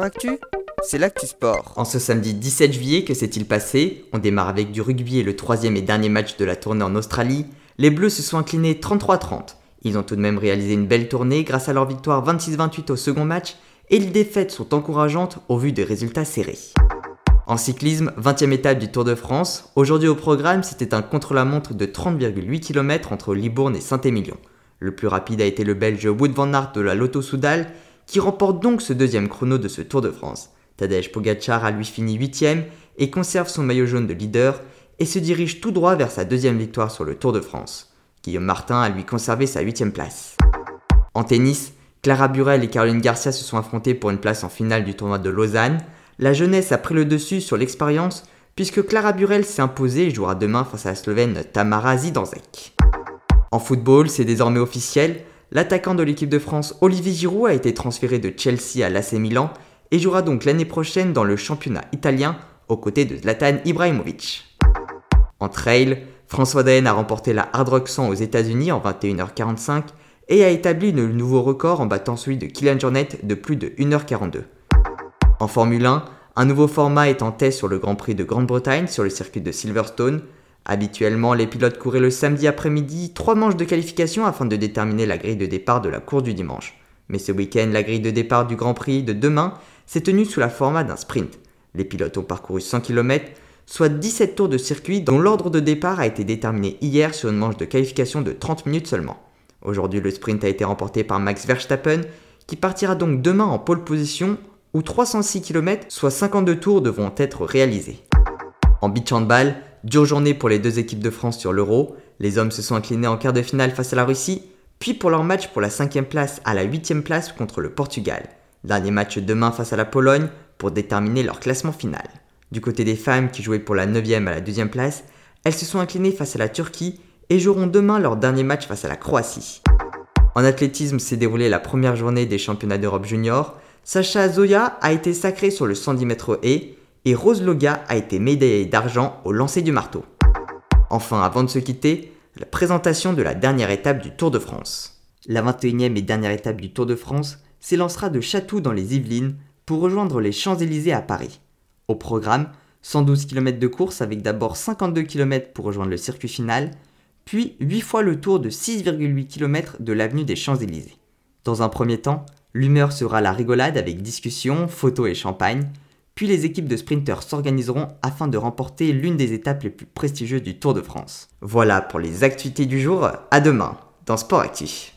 Actu, c'est l'actu sport. En ce samedi 17 juillet, que s'est-il passé? On démarre avec du rugby et le troisième et dernier match de la tournée en Australie. Les Bleus se sont inclinés 33-30. Ils ont tout de même réalisé une belle tournée grâce à leur victoire 26-28 au second match et les défaites sont encourageantes au vu des résultats serrés. En cyclisme, 20e étape du Tour de France, aujourd'hui au programme c'était un contre-la-montre de 30,8 km entre Libourne et Saint-Émilion. Le plus rapide a été le Belge Wood van Aert de la Lotto Soudal qui remporte donc ce deuxième chrono de ce Tour de France. Tadej Pogacar a lui fini 8ème et conserve son maillot jaune de leader et se dirige tout droit vers sa deuxième victoire sur le Tour de France. Guillaume Martin a lui conservé sa 8ème place. En tennis, Clara Burel et Caroline Garcia se sont affrontées pour une place en finale du tournoi de Lausanne. La jeunesse a pris le dessus sur l'expérience puisque Clara Burel s'est imposée et jouera demain face à la Slovène Tamara Zidanzek. En football, c'est désormais officiel, L'attaquant de l'équipe de France Olivier Giroud a été transféré de Chelsea à l'AC Milan et jouera donc l'année prochaine dans le championnat italien aux côtés de Zlatan Ibrahimovic. En trail, François Daen a remporté la Hard Rock 100 aux États-Unis en 21h45 et a établi le nouveau record en battant celui de Kylian Jornet de plus de 1h42. En Formule 1, un nouveau format est en test sur le Grand Prix de Grande-Bretagne sur le circuit de Silverstone Habituellement, les pilotes couraient le samedi après-midi trois manches de qualification afin de déterminer la grille de départ de la course du dimanche. Mais ce week-end, la grille de départ du Grand Prix de demain s'est tenue sous la format d'un sprint. Les pilotes ont parcouru 100 km, soit 17 tours de circuit dont l'ordre de départ a été déterminé hier sur une manche de qualification de 30 minutes seulement. Aujourd'hui, le sprint a été remporté par Max Verstappen, qui partira donc demain en pole position où 306 km, soit 52 tours, devront être réalisés. En beach handball, Dure journée pour les deux équipes de France sur l'Euro. Les hommes se sont inclinés en quart de finale face à la Russie, puis pour leur match pour la cinquième place à la huitième place contre le Portugal. Dernier match demain face à la Pologne pour déterminer leur classement final. Du côté des femmes qui jouaient pour la 9e à la deuxième place, elles se sont inclinées face à la Turquie et joueront demain leur dernier match face à la Croatie. En athlétisme s'est déroulée la première journée des championnats d'Europe junior. Sacha Zoya a été sacrée sur le 110 mètres et et Rose Loga a été médaillée d'argent au lancer du marteau. Enfin, avant de se quitter, la présentation de la dernière étape du Tour de France. La 21e et dernière étape du Tour de France s'élancera de Chatou dans les Yvelines pour rejoindre les Champs-Élysées à Paris. Au programme, 112 km de course avec d'abord 52 km pour rejoindre le circuit final, puis 8 fois le tour de 6,8 km de l'avenue des Champs-Élysées. Dans un premier temps, l'humeur sera la rigolade avec discussion, photos et champagne, puis les équipes de sprinteurs s'organiseront afin de remporter l'une des étapes les plus prestigieuses du Tour de France. Voilà pour les activités du jour, à demain dans Sport Actif.